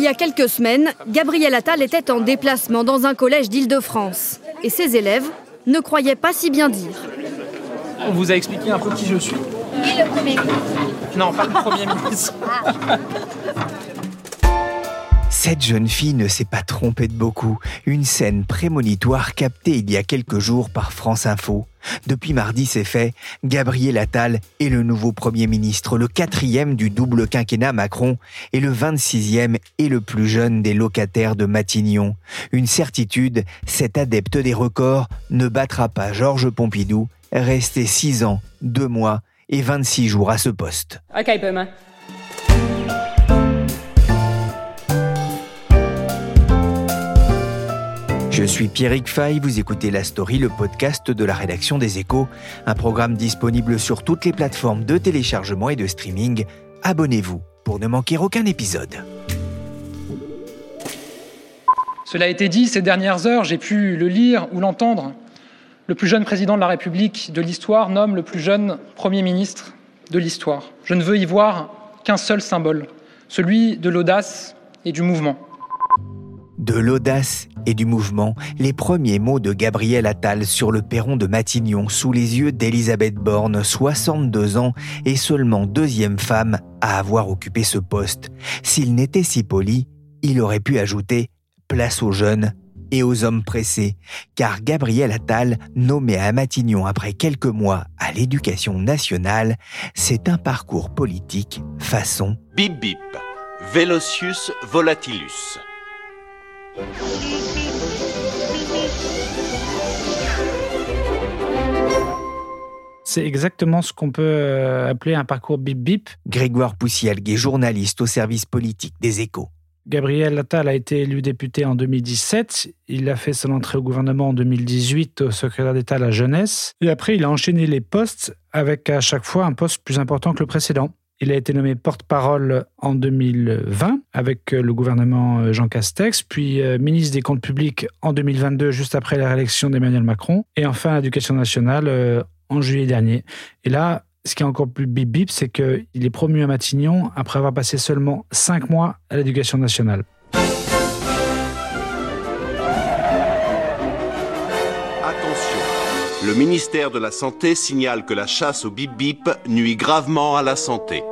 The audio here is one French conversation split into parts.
Il y a quelques semaines, Gabriel Attal était en déplacement dans un collège d'Île-de-France. Et ses élèves ne croyaient pas si bien dire. On vous a expliqué un peu qui je suis Oui, le premier. Non, pas le Premier ministre. Cette jeune fille ne s'est pas trompée de beaucoup. Une scène prémonitoire captée il y a quelques jours par France Info. Depuis mardi, c'est fait. Gabriel Attal est le nouveau Premier ministre, le quatrième du double quinquennat Macron et le 26e et le plus jeune des locataires de Matignon. Une certitude, cet adepte des records ne battra pas Georges Pompidou, resté 6 ans, 2 mois et 26 jours à ce poste. Suis Pierrick Fay, vous écoutez La Story, le podcast de la rédaction des Échos, un programme disponible sur toutes les plateformes de téléchargement et de streaming. Abonnez-vous pour ne manquer aucun épisode. Cela a été dit, ces dernières heures, j'ai pu le lire ou l'entendre. Le plus jeune président de la République de l'histoire nomme le plus jeune Premier ministre de l'histoire. Je ne veux y voir qu'un seul symbole, celui de l'audace et du mouvement. De l'audace et du mouvement, les premiers mots de Gabriel Attal sur le perron de Matignon sous les yeux d'Elisabeth Borne, 62 ans et seulement deuxième femme à avoir occupé ce poste. S'il n'était si poli, il aurait pu ajouter place aux jeunes et aux hommes pressés, car Gabriel Attal, nommé à Matignon après quelques mois à l'éducation nationale, c'est un parcours politique façon Bip bip. Velocius volatilus. C'est exactement ce qu'on peut euh, appeler un parcours bip-bip. Grégoire Poussielgue est journaliste au service politique des échos. Gabriel Attal a été élu député en 2017. Il a fait son entrée au gouvernement en 2018 au secrétaire d'État à la jeunesse. Et après, il a enchaîné les postes avec à chaque fois un poste plus important que le précédent. Il a été nommé porte-parole en 2020 avec le gouvernement Jean Castex, puis euh, ministre des Comptes publics en 2022, juste après la réélection d'Emmanuel Macron, et enfin l'éducation nationale euh, en juillet dernier. Et là, ce qui est encore plus bip bip, c'est qu'il est promu à Matignon après avoir passé seulement cinq mois à l'éducation nationale. Le ministère de la Santé signale que la chasse au bip bip nuit gravement à la santé.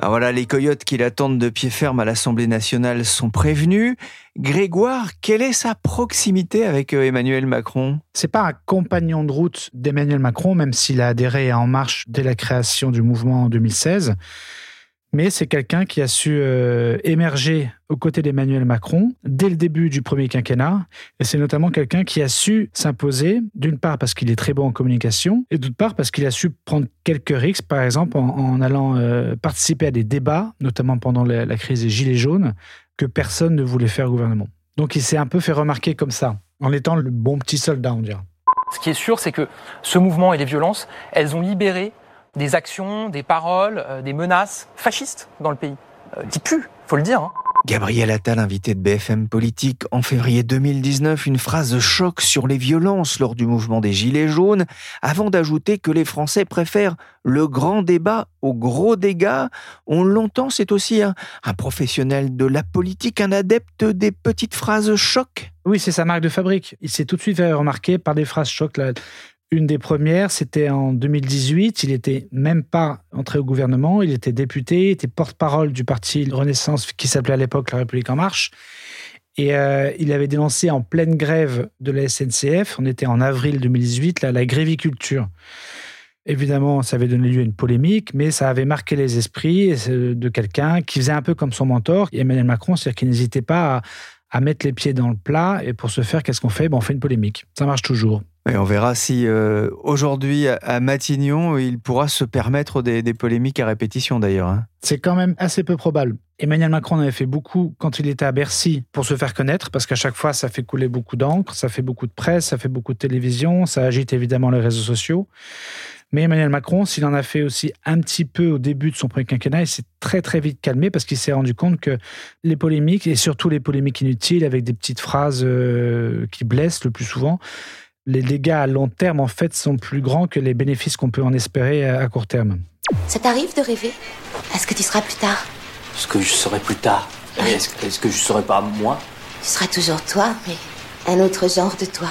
Ah voilà, les coyotes qui l'attendent de pied ferme à l'Assemblée nationale sont prévenus. Grégoire, quelle est sa proximité avec euh, Emmanuel Macron? C'est pas un compagnon de route d'Emmanuel Macron, même s'il a adhéré à En Marche dès la création du mouvement en 2016. Mais c'est quelqu'un qui a su euh, émerger aux côtés d'Emmanuel Macron dès le début du premier quinquennat. Et c'est notamment quelqu'un qui a su s'imposer, d'une part parce qu'il est très bon en communication, et d'autre part parce qu'il a su prendre quelques risques, par exemple en, allant euh, participer à des débats, notamment pendant la, la crise des Gilets jaunes, que personne ne voulait faire au gouvernement. Donc il s'est un peu fait remarquer comme ça, en étant le bon petit soldat, on dirait. Ce qui est sûr, c'est que ce mouvement et les violences, elles ont libéré des actions, des paroles, euh, des menaces fascistes dans le pays. Euh, qui puent, faut le dire. Hein. Gabriel Attal, invité de BFM Politique en février 2019, une phrase de choc sur les violences lors du mouvement des Gilets jaunes, avant d'ajouter que les Français préfèrent le grand débat au gros dégâts. On l'entend, c'est aussi un, un professionnel de la politique, un adepte des petites phrases choc. Oui, c'est sa marque de fabrique. Il s'est tout de suite fait remarquer par des phrases choc. Une des premières, c'était en 2018. Il n'était même pas entré au gouvernement. Il était député, il était porte-parole du parti Renaissance qui s'appelait à l'époque La République En Marche. Et euh, il avait dénoncé en pleine grève de la SNCF, on était en avril 2018, là, la gréviculture. Évidemment, ça avait donné lieu à une polémique, mais ça avait marqué les esprits de quelqu'un qui faisait un peu comme son mentor, Emmanuel Macron, c'est-à-dire qu'il n'hésitait pas à, à mettre les pieds dans le plat. Et pour ce faire, qu'est-ce qu'on fait? Ben, On fait une polémique. Ça marche toujours. Et on verra si euh, aujourd'hui à Matignon, il pourra se permettre des, polémiques à répétition d'ailleurs. Hein. C'est quand même assez peu probable. Emmanuel Macron en avait fait beaucoup quand il était à Bercy pour se faire connaître, parce qu'à chaque fois, ça fait couler beaucoup d'encre, ça fait beaucoup de presse, ça fait beaucoup de télévision, ça agite évidemment les réseaux sociaux. Mais Emmanuel Macron, s'il en a fait aussi un petit peu au début de son premier quinquennat, il s'est très très vite calmé parce qu'il s'est rendu compte que les polémiques, et surtout les polémiques inutiles avec des petites phrases euh, qui blessent le plus souvent, les dégâts à long terme, en fait, sont plus grands que les bénéfices qu'on peut en espérer à court terme. Ça t'arrive de rêver Est-ce que tu seras plus tard? Est-ce que je serai plus tard. Est-ce que, je serai pas moi? Tu seras toujours toi, mais un autre genre de toi.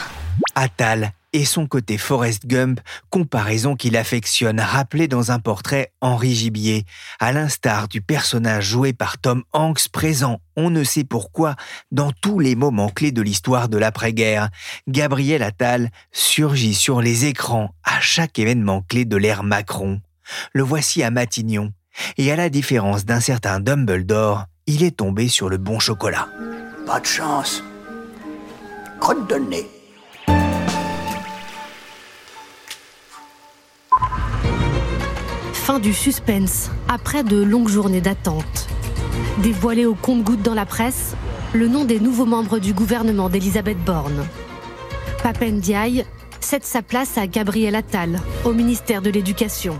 Atal et son côté Forrest Gump, comparaison qu'il affectionne, rappelée dans un portrait Henri Gibier, à l'instar du personnage joué par Tom Hanks présent, on ne sait pourquoi, dans tous les moments clés de l'histoire de l'après-guerre. Gabriel Attal surgit sur les écrans à chaque événement clé de l'ère Macron. Le voici à Matignon, et à la différence d'un certain Dumbledore, il est tombé sur le bon chocolat. Pas de chance. Crotte de nez. Du suspense, après de longues journées d'attente. Dévoilé au compte-gouttes dans la presse, le nom des nouveaux membres du gouvernement d'Elisabeth Borne. Papen Diaye cède sa place à Gabriel Attal, au ministère de l'Éducation.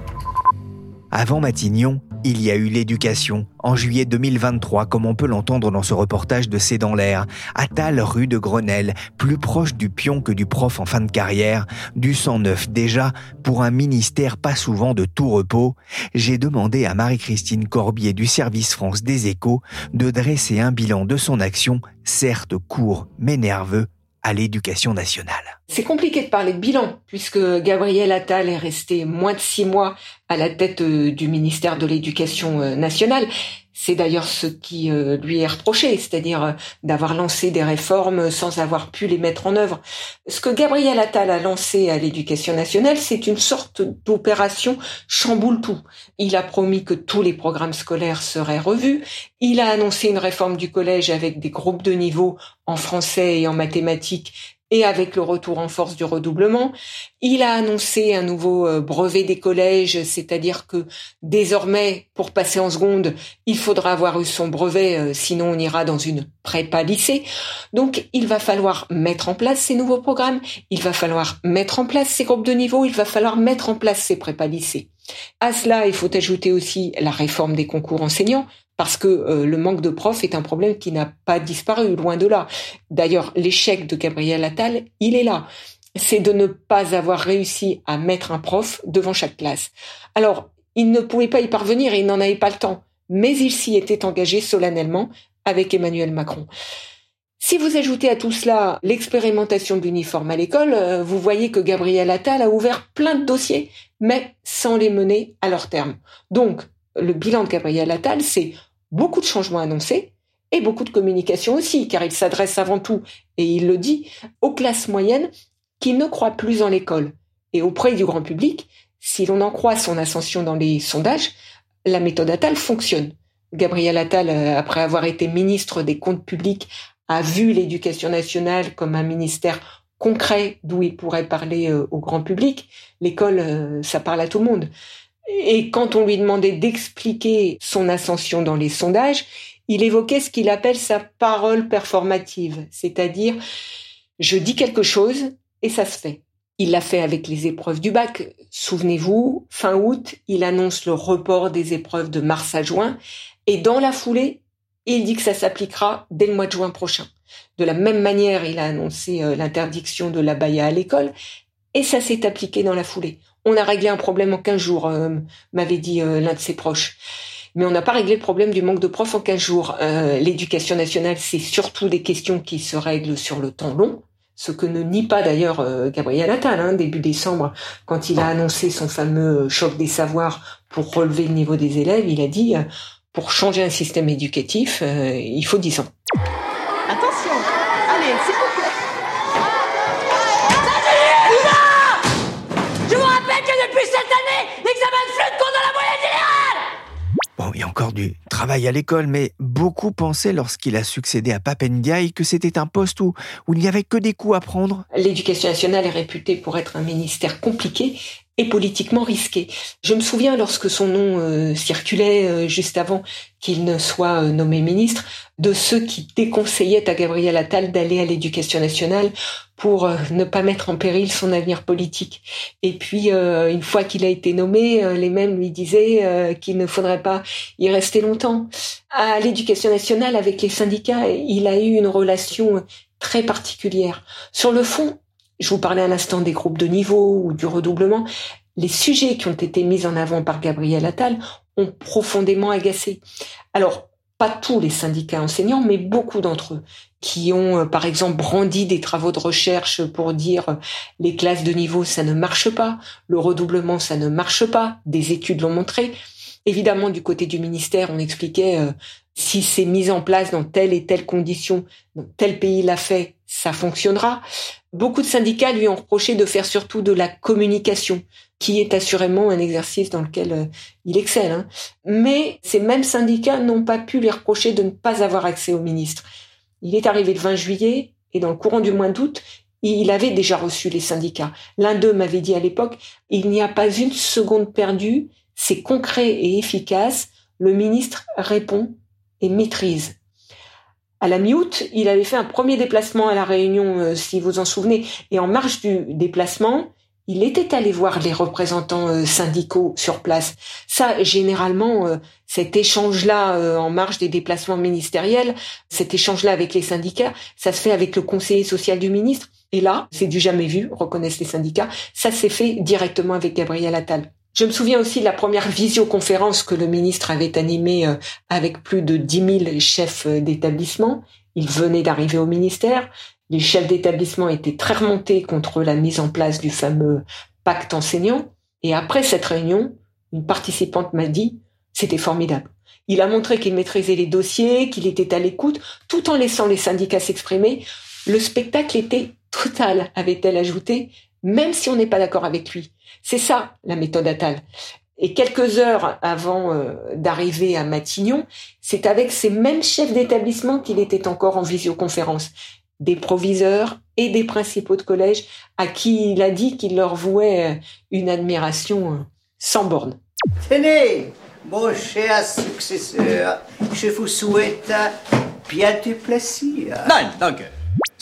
Avant Matignon, il y a eu l'éducation. En juillet 2023, comme on peut l'entendre dans ce reportage de C'est dans l'air, Attal rue de Grenelle, plus proche du pion que du prof en fin de carrière, du 109 déjà, pour un ministère pas souvent de tout repos, j'ai demandé à Marie-Christine Corbier du service France des échos de dresser un bilan de son action, certes court mais nerveux, à l'éducation nationale. C'est compliqué de parler de bilan, puisque Gabriel Attal est resté moins de six mois à la tête euh, du ministère de l'Éducation euh, nationale. C'est d'ailleurs ce qui euh, lui est reproché, c'est-à-dire d'avoir lancé des réformes sans avoir pu les mettre en œuvre. Ce que Gabriel Attal a lancé à l'éducation nationale, c'est une sorte d'opération chamboule tout. Il a promis que tous les programmes scolaires seraient revus. Il a annoncé une réforme du collège avec des groupes de niveau en français et en mathématiques et avec le retour en force du redoublement. Il a annoncé un nouveau euh, brevet des collèges, c'est-à-dire que désormais, pour passer en seconde, il faudra avoir eu son brevet, euh, sinon on ira dans une prépa lycée. Donc il va falloir mettre en place ces nouveaux programmes, il va falloir mettre en place ces groupes de niveau, il va falloir mettre en place ces prépa lycées. À cela, il faut ajouter aussi la réforme des concours enseignants, parce que euh, le manque de profs est un problème qui n'a pas disparu, loin de là. D'ailleurs, l'échec de Gabriel Attal, il est là. C'est de ne pas avoir réussi à mettre un prof devant chaque classe. Alors, il ne pouvait pas y parvenir et il n'en avait pas le temps, mais il s'y était engagé solennellement avec Emmanuel Macron. Si vous ajoutez à tout cela l'expérimentation de l'uniforme à l'école, euh, vous voyez que Gabriel Attal a ouvert plein de dossiers, mais sans les mener à leur terme. Donc, le bilan de Gabriel Attal, c'est beaucoup de changements annoncés et beaucoup de communication aussi, car il s'adresse avant tout, et il le dit, aux classes moyennes qui ne croient plus en l'école. Et auprès du grand public, si l'on en croit son ascension dans les sondages, la méthode Attal fonctionne. Gabriel Attal, euh, après avoir été ministre des Comptes publics, a vu l'éducation nationale comme un ministère concret d'où il pourrait parler euh, au grand public. L'école, euh, ça parle à tout le monde. Et quand on lui demandait d'expliquer son ascension dans les sondages, il évoquait ce qu'il appelle sa parole performative, c'est-à-dire je dis quelque chose et ça se fait. Il l'a fait avec les épreuves du bac. Souvenez-vous, fin août, il annonce le report des épreuves de mars à juin et dans la foulée, il dit que ça s'appliquera dès le mois de juin prochain. De la même manière, il a annoncé euh, l'interdiction de la baya à l'école et ça s'est appliqué dans la foulée. On a réglé un problème en 15 jours, euh, m'avait dit euh, l'un de ses proches. Mais on n'a pas réglé le problème du manque de profs en 15 jours. Euh, l'éducation nationale, c'est surtout des questions qui se règlent sur le temps long, ce que ne nie pas d'ailleurs Gabriel Attal, hein, début décembre, quand il a annoncé son fameux choc des savoirs pour relever le niveau des élèves, il a dit, pour changer un système éducatif, il faut 10 ans. Encore du travail à l'école, mais beaucoup pensaient lorsqu'il a succédé à Papendiaï que c'était un poste où, où il n'y avait que des coups à prendre. L'éducation nationale est réputée pour être un ministère compliqué et politiquement risqué. Je me souviens lorsque son nom euh, circulait euh, juste avant qu'il ne soit euh, nommé ministre, de ceux qui déconseillaient à Gabriel Attal d'aller à l'éducation nationale pour ne pas mettre en péril son avenir politique. Et puis, une fois qu'il a été nommé, les mêmes lui disaient qu'il ne faudrait pas y rester longtemps. À l'éducation nationale, avec les syndicats, il a eu une relation très particulière. Sur le fond, je vous parlais à l'instant des groupes de niveau ou du redoublement. Les sujets qui ont été mis en avant par Gabriel Attal ont profondément agacé. Alors, pas tous les syndicats enseignants, mais beaucoup d'entre eux, qui ont, euh, par exemple, brandi des travaux de recherche pour dire euh, les classes de niveau, ça ne marche pas, le redoublement, ça ne marche pas, des études l'ont montré. Évidemment, du côté du ministère, on expliquait euh, si c'est mis en place dans telle et telle condition, dans tel pays l'a fait, ça fonctionnera. Beaucoup de syndicats lui ont reproché de faire surtout de la communication, qui est assurément un exercice dans lequel euh, il excelle. Hein. Mais ces mêmes syndicats n'ont pas pu lui reprocher de ne pas avoir accès au ministre. Il est arrivé le 20 juillet et dans le courant du mois d'août, il avait déjà reçu les syndicats. L'un d'eux m'avait dit à l'époque, il n'y a pas une seconde perdue, c'est concret et efficace, le ministre répond et maîtrise à la mi-août, il avait fait un premier déplacement à la Réunion, euh, si vous en souvenez, et en marge du déplacement, il était allé voir les représentants euh, syndicaux sur place. Ça, généralement, euh, cet échange-là en marge des déplacements ministériels, cet échange-là avec les syndicats, ça se fait avec le conseiller social du ministre. Et là, c'est du jamais vu, reconnaissent les syndicats. Ça s'est fait directement avec Gabriel Attal. Je me souviens aussi de la première visioconférence que le ministre avait animée euh, avec plus de 10 000 chefs euh, d'établissement. Il venait d'arriver au ministère. Les chefs d'établissement étaient très remontés contre la mise en place du fameux pacte enseignant. Et après cette réunion, une participante m'a dit, c'était formidable. Il a montré qu'il maîtrisait les dossiers, qu'il était à l'écoute, tout en laissant les syndicats s'exprimer. Le spectacle était total, avait-elle ajouté, même si on n'est pas d'accord avec lui. C'est ça la méthode Attal. Et quelques heures avant euh, d'arriver à Matignon, c'est avec ces mêmes chefs d'établissement qu'il était encore en visioconférence, des proviseurs et des principaux de collège à qui il a dit qu'il leur vouait euh, une admiration euh, sans borne. Tenez, mon cher successeur, je vous souhaite bien du plaisir. Non, donc,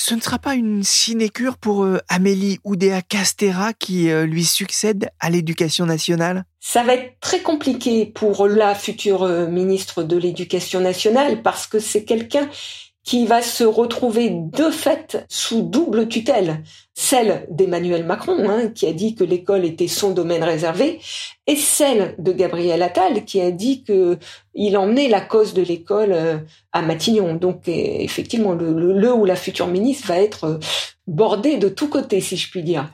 ce ne sera pas une sinécure pour euh, Amélie Oudéa Castera qui euh, lui succède à l'éducation nationale? Ça va être très compliqué pour la future euh, ministre de l'Éducation nationale parce que c'est quelqu'un qui va se retrouver de fait sous double tutelle, celle d'Emmanuel Macron, hein, qui a dit que l'école était son domaine réservé, et celle de Gabriel Attal, qui a dit que il emmenait la cause de l'école euh, à Matignon. Donc effectivement, le, le, ou la future ministre va être euh, bordée de tous côtés, si je puis dire.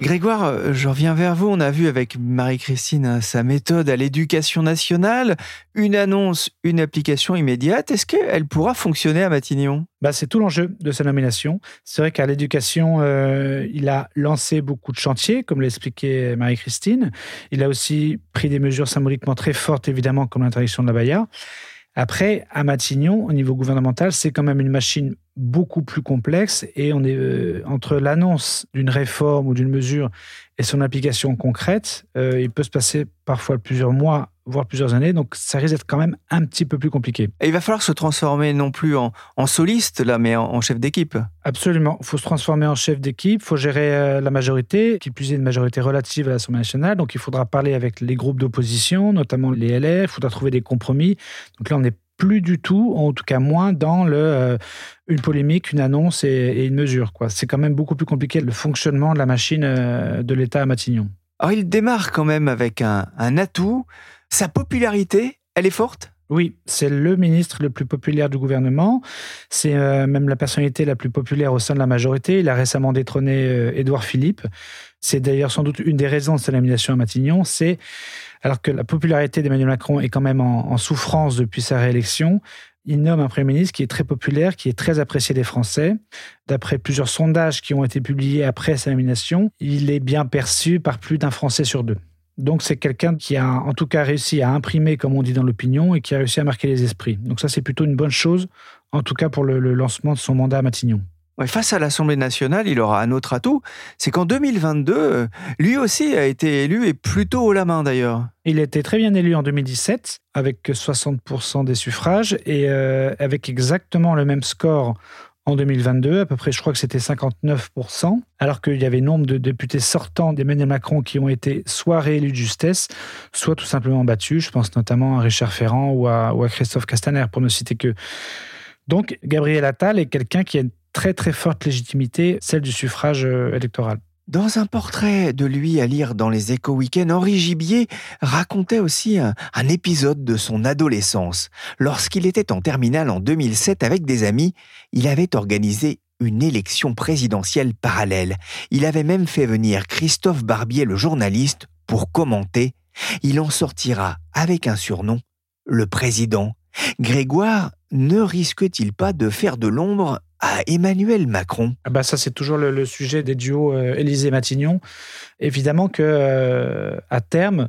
Grégoire, euh, je reviens vers vous. On a vu avec Marie-Christine hein, sa méthode à l'éducation nationale. Une annonce, une application immédiate. Est-ce qu'elle pourra fonctionner à Matignon? Bah, C'est tout l'enjeu de sa nomination. C'est vrai qu'à l'éducation, euh, il a lancé beaucoup de chantiers, comme l'expliquait Marie-Christine. Il a aussi pris des mesures symboliquement très fortes, évidemment, comme l'interdiction de la Baïa. Après, à Matignon, au niveau gouvernemental, c'est quand même une machine beaucoup plus complexe et on est euh, entre l'annonce d'une réforme ou d'une mesure et son application concrète, euh, il peut se passer parfois plusieurs mois, voire plusieurs années, donc ça risque d'être quand même un petit peu plus compliqué. Et il va falloir se transformer non plus en, soliste, là, mais en, chef d'équipe. Absolument, il faut se transformer en chef d'équipe, il faut gérer euh, la majorité, qui plus est une majorité relative à l'Assemblée nationale, donc il faudra parler avec les groupes d'opposition, notamment les LR, il faudra trouver des compromis. Donc là, on n'est plus du tout, en tout cas moins dans le, euh, une polémique, une annonce et, une mesure. C'est quand même beaucoup plus compliqué le fonctionnement de la machine euh, de l'État à Matignon. Alors il démarre quand même avec un, atout. Sa popularité, elle est forte? Oui, c'est le ministre le plus populaire du gouvernement. C'est euh, même la personnalité la plus populaire au sein de la majorité. Il a récemment détrôné Édouard Philippe. C'est d'ailleurs sans doute une des raisons de sa nomination à Matignon. C'est alors que la popularité d'Emmanuel Macron est quand même en, souffrance depuis sa réélection, il nomme un Premier ministre qui est très populaire, qui est très apprécié des Français. D'après plusieurs sondages qui ont été publiés après sa nomination, il est bien perçu par plus d'un Français sur deux. Donc c'est quelqu'un qui a en tout cas réussi à imprimer, comme on dit dans l'opinion, et qui a réussi à marquer les esprits. Donc ça c'est plutôt une bonne chose, en tout cas pour le, lancement de son mandat à Matignon. Face à l'Assemblée nationale, il aura un autre atout, c'est qu'en 2022, euh, lui aussi a été élu et plutôt haut la main d'ailleurs. Il a été très bien élu en 2017 avec 60% des suffrages et euh, avec exactement le même score en 2022, à peu près, je crois que c'était 59%, alors qu'il y avait nombre de députés sortants d'Emmanuel Macron qui ont été soit réélus de justesse, soit tout simplement battus. Je pense notamment à Richard Ferrand ou à, ou à Christophe Castaner, pour ne citer que. Donc, Gabriel Attal est quelqu'un qui a très très forte légitimité, celle du suffrage euh, électoral. Dans un portrait de lui à lire dans les Échos Week-end, Henri Gibier racontait aussi un, épisode de son adolescence. Lorsqu'il était en terminale en 2007 avec des amis, il avait organisé une élection présidentielle parallèle. Il avait même fait venir Christophe Barbier, le journaliste, pour commenter. Il en sortira avec un surnom, le président. Grégoire ne risque-t-il pas de faire de l'ombre à Emmanuel Macron ah bah Ça, c'est toujours le, sujet des duos euh, Élysée-Matignon. Évidemment que euh, à terme,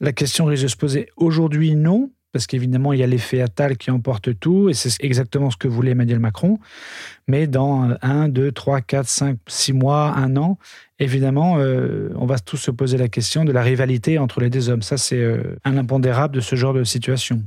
la question risque de se poser aujourd'hui, non, parce qu'évidemment, il y a l'effet Attal qui emporte tout, et c'est exactement ce que voulait Emmanuel Macron. Mais dans un, deux, trois, quatre, cinq, six mois, un an, évidemment, euh, on va tous se poser la question de la rivalité entre les deux hommes. Ça, c'est un impondérable de ce genre de situation.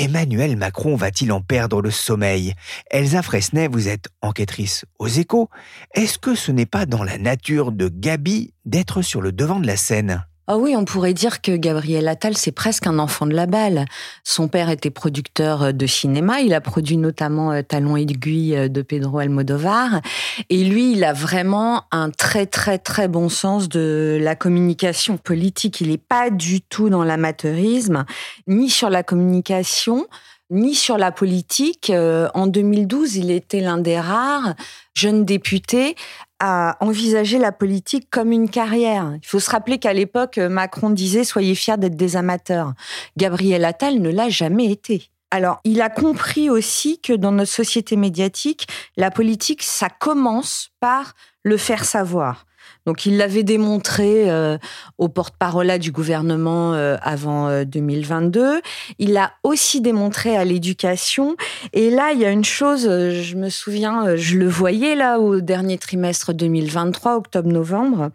Emmanuel Macron va-t-il en perdre le sommeil? Elsa Fresnay, vous êtes enquêtrice aux échos. Est-ce que ce n'est pas dans la nature de Gabi d'être sur le devant de la scène? Ah oui, on pourrait dire que Gabriel Attal, c'est presque un enfant de la balle. Son père était producteur de cinéma. Il a produit notamment euh, Talon aiguille euh, de Pedro Almodovar. Et lui, il a vraiment un très, très, très bon sens de la communication politique. Il n'est pas du tout dans l'amateurisme, ni sur la communication, ni sur la politique. Euh, en 2012, il était l'un des rares jeunes députés à envisager la politique comme une carrière. Il faut se rappeler qu'à l'époque, Macron disait Soyez fiers d'être des amateurs. Gabriel Attal ne l'a jamais été. Alors, il a compris aussi que dans notre société médiatique, la politique, ça commence par le faire savoir. Donc il l'avait démontré euh, au porte-parole du gouvernement euh, avant 2022. Euh, il l'a aussi démontré à l'éducation. Et là, il y a une chose, je me souviens, je le voyais là au dernier trimestre 2023, octobre-novembre.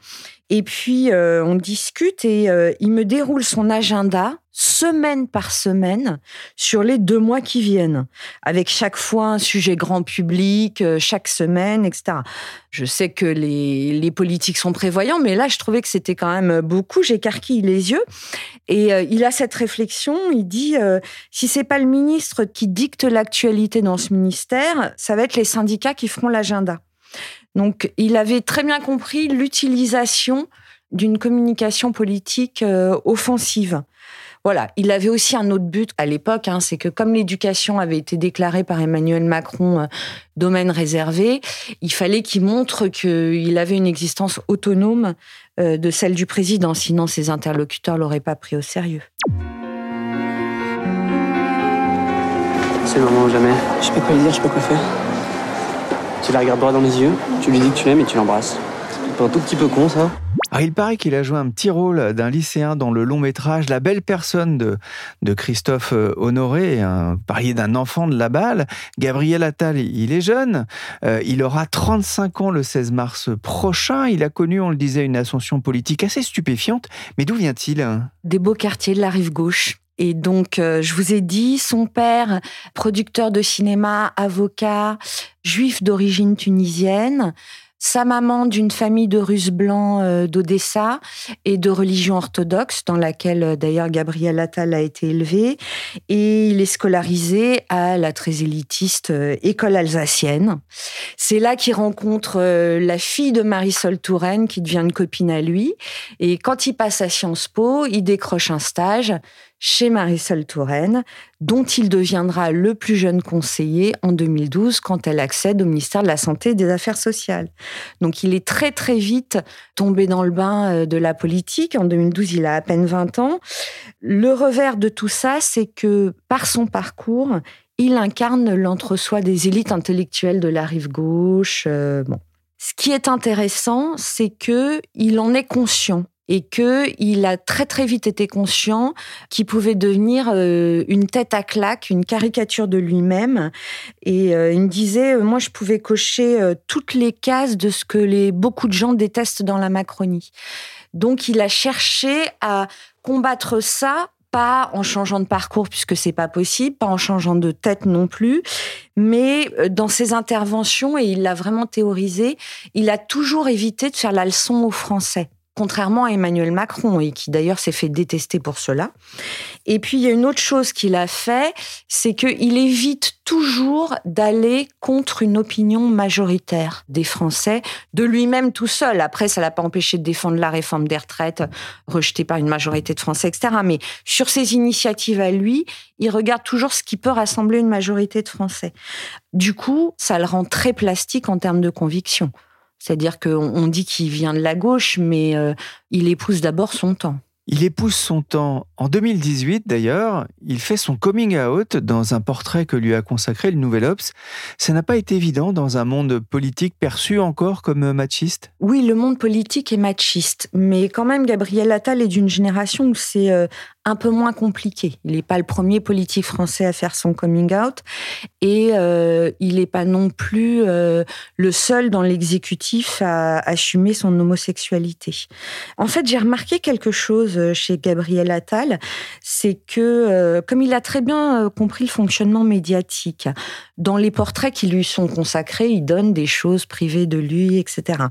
Et puis, euh, on discute et euh, il me déroule son agenda semaine par semaine sur les deux mois qui viennent, avec chaque fois un sujet grand public, euh, chaque semaine, etc. Je sais que les, les, politiques sont prévoyants, mais là, je trouvais que c'était quand même beaucoup. J'écarquille les yeux. Et il a cette réflexion, il dit, si c'est pas le ministre qui dicte l'actualité dans ce ministère, ça va être les syndicats qui feront l'agenda. Donc, il avait très bien compris l'utilisation d'une communication politique euh, offensive. Voilà, il avait aussi un autre but à l'époque, hein, c'est que comme l'éducation avait été déclarée par Emmanuel Macron euh, domaine réservé, il fallait qu'il montre qu'il avait une existence autonome euh, de celle du président, sinon ses interlocuteurs l'auraient pas pris au sérieux. C'est le moment ou jamais. Je sais pas quoi lui dire, je sais pas quoi faire. Tu la regardes droit dans les yeux, tu lui dis que tu l'aimes et tu l'embrasses. C'est un tout petit peu con, ça. Alors, il paraît qu'il a joué un petit rôle d'un lycéen dans le long métrage La belle personne de, de Christophe euh, Honoré, un, parier d'un enfant de la balle. Gabriel Attal, il est jeune, euh, il aura 35 ans le 16 mars prochain. Il a connu, on le disait, une ascension politique assez stupéfiante. Mais d'où vient-il? Des beaux quartiers de la rive gauche. Et donc, euh, je vous ai dit, son père, producteur de cinéma, avocat, juif d'origine tunisienne, sa maman d'une famille de Russes blancs euh, d'Odessa et de religion orthodoxe, dans laquelle euh, d'ailleurs Gabriel Attal a été élevé, et il est scolarisé à la très élitiste école alsacienne. C'est là qu'il rencontre la fille de Marisol Touraine, qui devient une copine à lui, et quand il passe à Sciences Po, il décroche un stage chez Marisol Touraine, dont il deviendra le plus jeune conseiller en 2012 quand elle accède au ministère de la Santé et des Affaires sociales. Donc il est très très vite tombé dans le bain euh, de la politique. En 2012, il a à peine 20 ans. Le revers de tout ça, c'est que par son parcours, il incarne l'entre-soi des élites intellectuelles de la rive gauche. Euh, bon. Ce qui est intéressant, c'est que il en est conscient et que il a très très vite été conscient qu'il pouvait devenir euh, une tête à claque, une caricature de lui-même. Et euh, il me disait, moi je pouvais cocher toutes les cases de ce que les beaucoup de gens détestent dans la Macronie. Donc il a cherché à combattre ça pas en changeant de parcours puisque c'est pas possible, pas en changeant de tête non plus, mais euh, dans ses interventions et il l'a vraiment théorisé, il a toujours évité de faire la leçon aux Français contrairement à Emmanuel Macron, et qui d'ailleurs s'est fait détester pour cela. Et puis, il y a une autre chose qu'il a fait, c'est qu'il évite toujours d'aller contre une opinion majoritaire des Français, de lui-même tout seul. Après, ça l'a pas empêché de défendre la réforme des retraites, rejetée par une majorité de Français, etc. Mais sur ses initiatives à lui, il regarde toujours ce qui peut rassembler une majorité de Français. Du coup, ça le rend très plastique en termes de conviction. C'est-à-dire qu'on dit qu'il vient de la gauche, mais euh, il épouse d'abord son temps. Il épouse son temps. En 2018, d'ailleurs, il fait son coming out dans un portrait que lui a consacré le Nouvel Obs. Ça n'a pas été évident dans un monde politique perçu encore comme machiste? Oui, le monde politique est machiste. Mais quand même, Gabriel Attal est d'une génération où c'est euh, un peu moins compliqué. Il n'est pas le premier politique français à faire son coming out et euh, il n'est pas non plus euh, le seul dans l'exécutif à assumer son homosexualité. En fait, j'ai remarqué quelque chose chez Gabriel Attal, c'est que comme il a très bien compris le fonctionnement médiatique, dans les portraits qui lui sont consacrés, il donne des choses privées de lui, etc.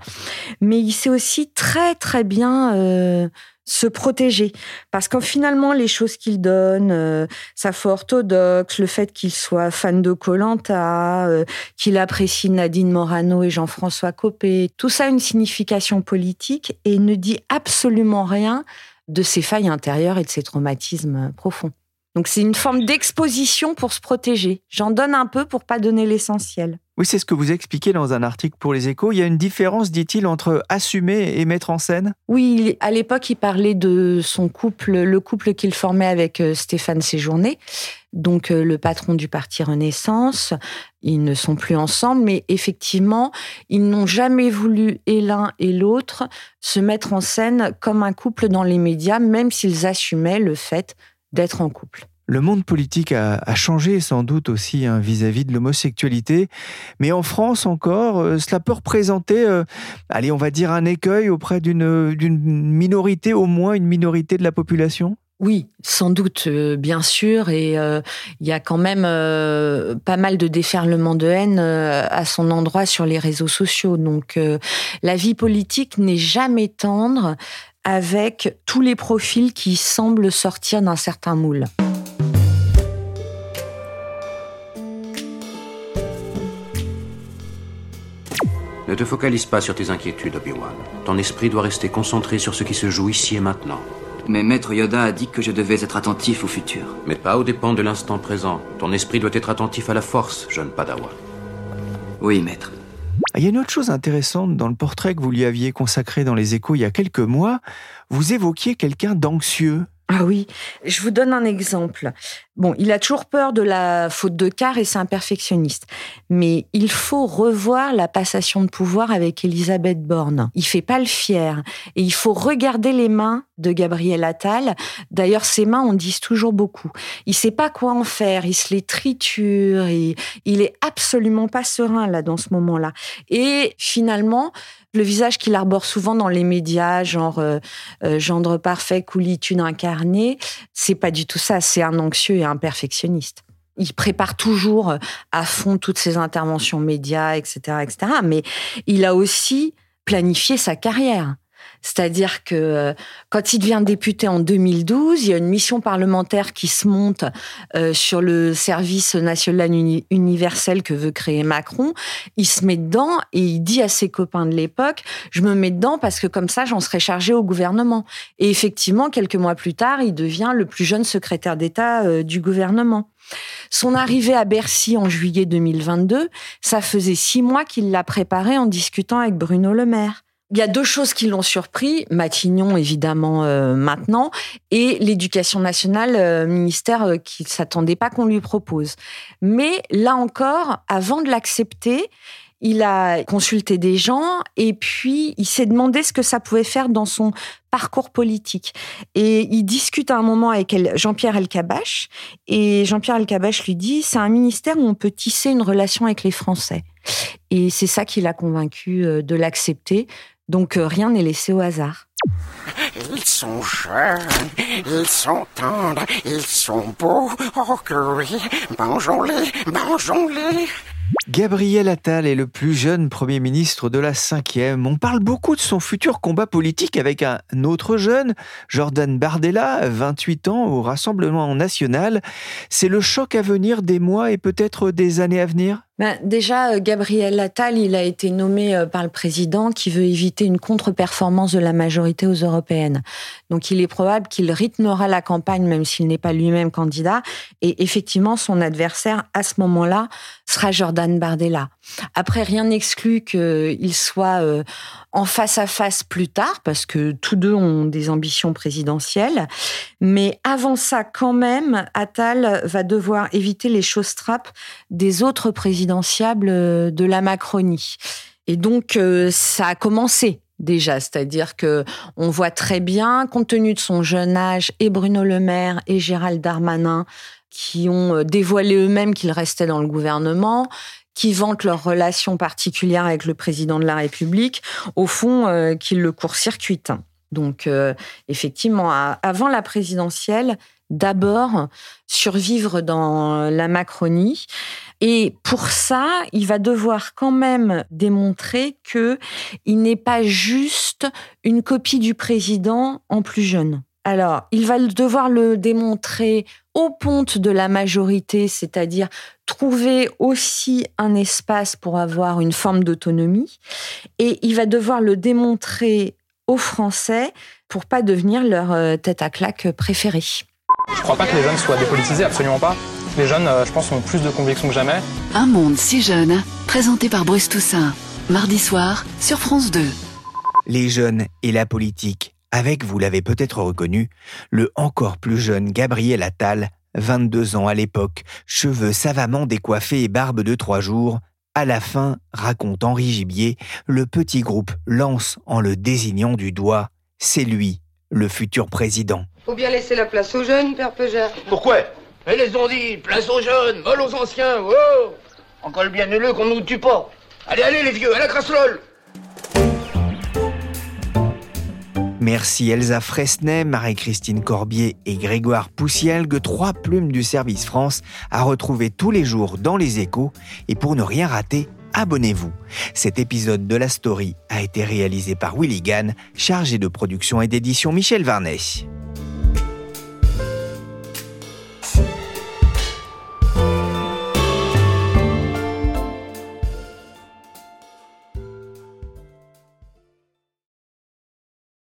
Mais il sait aussi très très bien se protéger. Parce que finalement, les choses qu'il donne, euh, sa foi orthodoxe, le fait qu'il soit fan de Colanta, euh, qu'il apprécie Nadine Morano et Jean-François Copé, tout ça a une signification politique et ne dit absolument rien de ses failles intérieures et de ses traumatismes profonds. Donc c'est une forme d'exposition pour se protéger. J'en donne un peu pour pas donner l'essentiel. Oui, c'est ce que vous expliquez dans un article pour les échos. Il y a une différence, dit-il, entre assumer et mettre en scène? Oui, à l'époque, il parlait de son couple, le couple qu'il formait avec euh, Stéphane Séjourné, donc euh, le patron du parti Renaissance. Ils ne sont plus ensemble, mais effectivement, ils n'ont jamais voulu, et l'un et l'autre, se mettre en scène comme un couple dans les médias, même s'ils assumaient le fait d'être en couple. Le monde politique a, changé sans doute aussi hein, vis-à-vis de l'homosexualité, mais en France encore, euh, cela peut représenter, euh, allez, on va dire un écueil auprès d'une minorité, au moins une minorité de la population? Oui, sans doute, euh, bien sûr, et il y a quand même pas mal de déferlements de haine à son endroit sur les réseaux sociaux. Donc, la vie politique n'est jamais tendre avec tous les profils qui semblent sortir d'un certain moule. Ne te focalise pas sur tes inquiétudes, Obi-Wan. Ton esprit doit rester concentré sur ce qui se joue ici et maintenant. Mais Maître Yoda a dit que je devais être attentif au futur. Mais pas aux dépens de l'instant présent. Ton esprit doit être attentif à la force, jeune Padawan. Oui, Maître. Ah, il y a une autre chose intéressante dans le portrait que vous lui aviez consacré dans les échos il y a quelques mois. Vous évoquiez quelqu'un d'anxieux. Ah oui, je vous donne un exemple. Bon, il a toujours peur de la faute de quart et c'est un perfectionniste. Mais il faut revoir la passation de pouvoir avec Elisabeth Borne. Il fait pas le fier. Et il faut regarder les mains de Gabriel Attal. D'ailleurs, ses mains en disent toujours beaucoup. Il sait pas quoi en faire. Il se les triture. Il est absolument pas serein là dans ce moment-là. Et finalement, le visage qu'il arbore souvent dans les médias, genre euh, euh, gendre parfait, coulitude incarnée, c'est pas du tout ça. C'est un anxieux perfectionniste. Il prépare toujours euh, à fond toutes ses interventions médias, etc., etc. Mais il a aussi planifié sa carrière. C'est-à-dire que euh, quand il devient député en 2012, il y a une mission parlementaire qui se monte euh, sur le service national universel que veut créer Macron. Il se met dedans et il dit à ses copains de l'époque, je me mets dedans parce que comme ça, j'en serai chargé au gouvernement. Et effectivement, quelques mois plus tard, il devient le plus jeune secrétaire d'État euh, du gouvernement. Son arrivée à Bercy en juillet 2022, ça faisait six mois qu'il l'a préparé en discutant avec Bruno Le Maire. Il y a deux choses qui l'ont surpris, Matignon évidemment euh, maintenant, et l'éducation nationale, euh, ministère euh, qui ne s'attendait pas qu'on lui propose. Mais là encore, avant de l'accepter, il a consulté des gens et puis il s'est demandé ce que ça pouvait faire dans son parcours politique. Et il discute à un moment avec Jean-Pierre Elkabach et Jean-Pierre Elkabach lui dit c'est un ministère où on peut tisser une relation avec les Français. Et c'est ça qui l'a convaincu de l'accepter. Donc euh, rien n'est laissé au hasard. Ils sont jeunes, ils sont tendres, ils sont beaux. Oh que oui, mangeons-les, mangeons-les. Gabriel Attal est le plus jeune Premier ministre de la cinquième. On parle beaucoup de son futur combat politique avec un autre jeune, Jordan Bardella, 28 ans, au Rassemblement national. C'est le choc à venir des mois et peut-être des années à venir? Ben, déjà, euh, Gabriel Attal, il a été nommé euh, par le président qui veut éviter une contre-performance de la majorité aux européennes. Donc, il est probable qu'il rythmera la campagne, même s'il n'est pas lui-même candidat. Et effectivement, son adversaire, à ce moment-là, sera Jordan Bardella. Après, rien n'exclut qu'il soit euh, en face à face plus tard, parce que tous deux ont des ambitions présidentielles. Mais avant ça, quand même, Attal va devoir éviter les choses trappes des autres présidentiables euh, de la Macronie. Et donc, euh, ça a commencé déjà, c'est-à-dire que on voit très bien, compte tenu de son jeune âge, et Bruno Le Maire et Gérald Darmanin qui ont dévoilé eux-mêmes qu'ils restaient dans le gouvernement, qui vantent leur relation particulière avec le président de la République, au fond, euh, qu'ils le court-circuitent. Donc, euh, effectivement, avant la présidentielle, d'abord survivre dans la Macronie. Et pour ça, il va devoir quand même démontrer que il n'est pas juste une copie du président en plus jeune. Alors, il va devoir le démontrer au ponte de la majorité, c'est-à-dire trouver aussi un espace pour avoir une forme d'autonomie. Et il va devoir le démontrer aux Français pour pas devenir leur euh, tête à claque préférée. Je crois pas que les jeunes soient dépolitisés, absolument pas. Les jeunes, euh, je pense, ont plus de convictions que jamais. Un monde si jeune, présenté par Bruce Toussaint, mardi soir sur France 2. Les jeunes et la politique avec, vous l'avez peut-être reconnu, le encore plus jeune Gabriel Attal, 22 ans à l'époque, cheveux savamment décoiffés et barbe de trois jours. À la fin, raconte Henri Gibier, le petit groupe lance en le désignant du doigt. C'est lui, le futur président. Faut bien laisser la place aux jeunes, Père Peugère. Pourquoi? Ils les ont dit, place aux jeunes, vol aux anciens, oh Encore le bien le qu'on nous tue pas. Allez, allez les vieux, à la crasse-lol Merci Elsa Fresnay, Marie-Christine Corbier et Grégoire Poussielgue, trois plumes du service France, à retrouver tous les jours dans les échos. Et pour ne rien rater, abonnez-vous. Cet épisode de la story a été réalisé par Willy Gann, chargé de production et d'édition Michel Varnet.